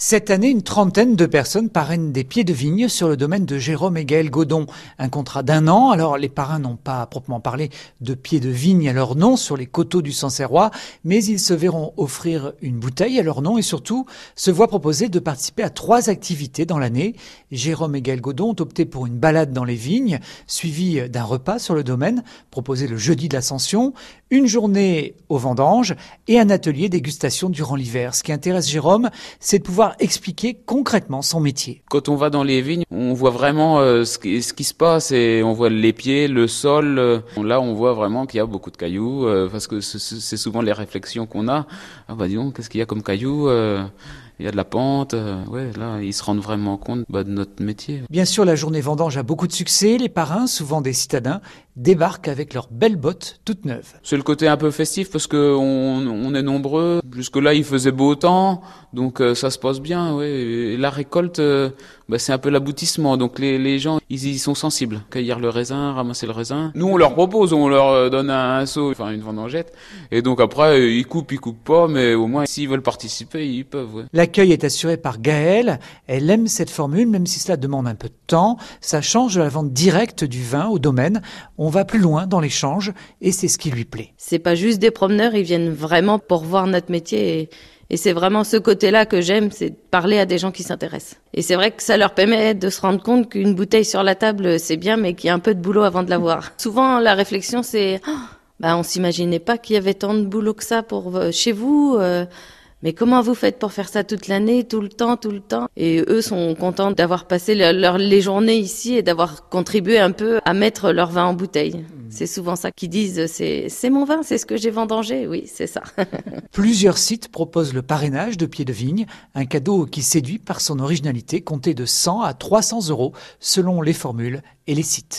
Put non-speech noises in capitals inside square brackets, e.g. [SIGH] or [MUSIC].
Cette année, une trentaine de personnes parrainent des pieds de vigne sur le domaine de Jérôme et Gaël Godon. Un contrat d'un an. Alors, les parrains n'ont pas à proprement parler de pieds de vigne à leur nom sur les coteaux du Sancerrois, mais ils se verront offrir une bouteille à leur nom et surtout se voient proposer de participer à trois activités dans l'année. Jérôme et Gaël Godon ont opté pour une balade dans les vignes, suivie d'un repas sur le domaine, proposé le jeudi de l'Ascension, une journée au vendange et un atelier dégustation durant l'hiver. Ce qui intéresse Jérôme, c'est de pouvoir expliquer concrètement son métier. Quand on va dans les vignes, on voit vraiment euh, ce, qui, ce, qui, se passe et on voit les pieds, le sol. Euh, là, on voit vraiment qu'il y a beaucoup de cailloux euh, parce que c'est souvent les réflexions qu'on a. Ah bah disons, qu'est-ce qu'il y a comme cailloux il y a de la pente. Euh, ouais, là, ils se rendent vraiment compte bah, de notre métier. Bien sûr, la journée vendange a beaucoup de succès. Les parrains, souvent des citadins, débarquent avec leurs belles bottes toutes neuves. C'est le côté un peu festif parce que on, on est nombreux. Jusque-là, il faisait beau temps, donc euh, ça se passe bien. Ouais. la récolte, euh, bah, c'est un peu l'aboutissement. Donc les, les gens, ils y sont sensibles. Cueillir le raisin, ramasser le raisin. Nous, on leur propose, on leur donne un, seau, enfin une vendangette. Et donc après, ils coupent, ils coupent pas, mais au moins s'ils veulent participer, ils peuvent. Ouais. L'accueil est assuré par Gaëlle. Elle aime cette formule, même si cela demande un peu de temps. Ça change de la vente directe du vin au domaine. On va plus loin dans l'échange et c'est ce qui lui plaît. C'est pas juste des promeneurs, ils viennent vraiment pour voir notre métier et, et c'est vraiment ce côté-là que j'aime, c'est parler à des gens qui s'intéressent. Et c'est vrai que ça leur permet de se rendre compte qu'une bouteille sur la table, c'est bien, mais qu'il y a un peu de boulot avant de l'avoir. [LAUGHS] Souvent, la réflexion, c'est, oh, bah, on s'imaginait pas qu'il y avait tant de boulot que ça pour euh, chez vous. Euh, mais comment vous faites pour faire ça toute l'année, tout le temps, tout le temps? Et eux sont contents d'avoir passé leur, les journées ici et d'avoir contribué un peu à mettre leur vin en bouteille. Mmh. C'est souvent ça qu'ils disent, c'est mon vin, c'est ce que j'ai vendangé. Oui, c'est ça. [LAUGHS] Plusieurs sites proposent le parrainage de pieds de vigne, un cadeau qui séduit par son originalité, compté de 100 à 300 euros selon les formules et les sites.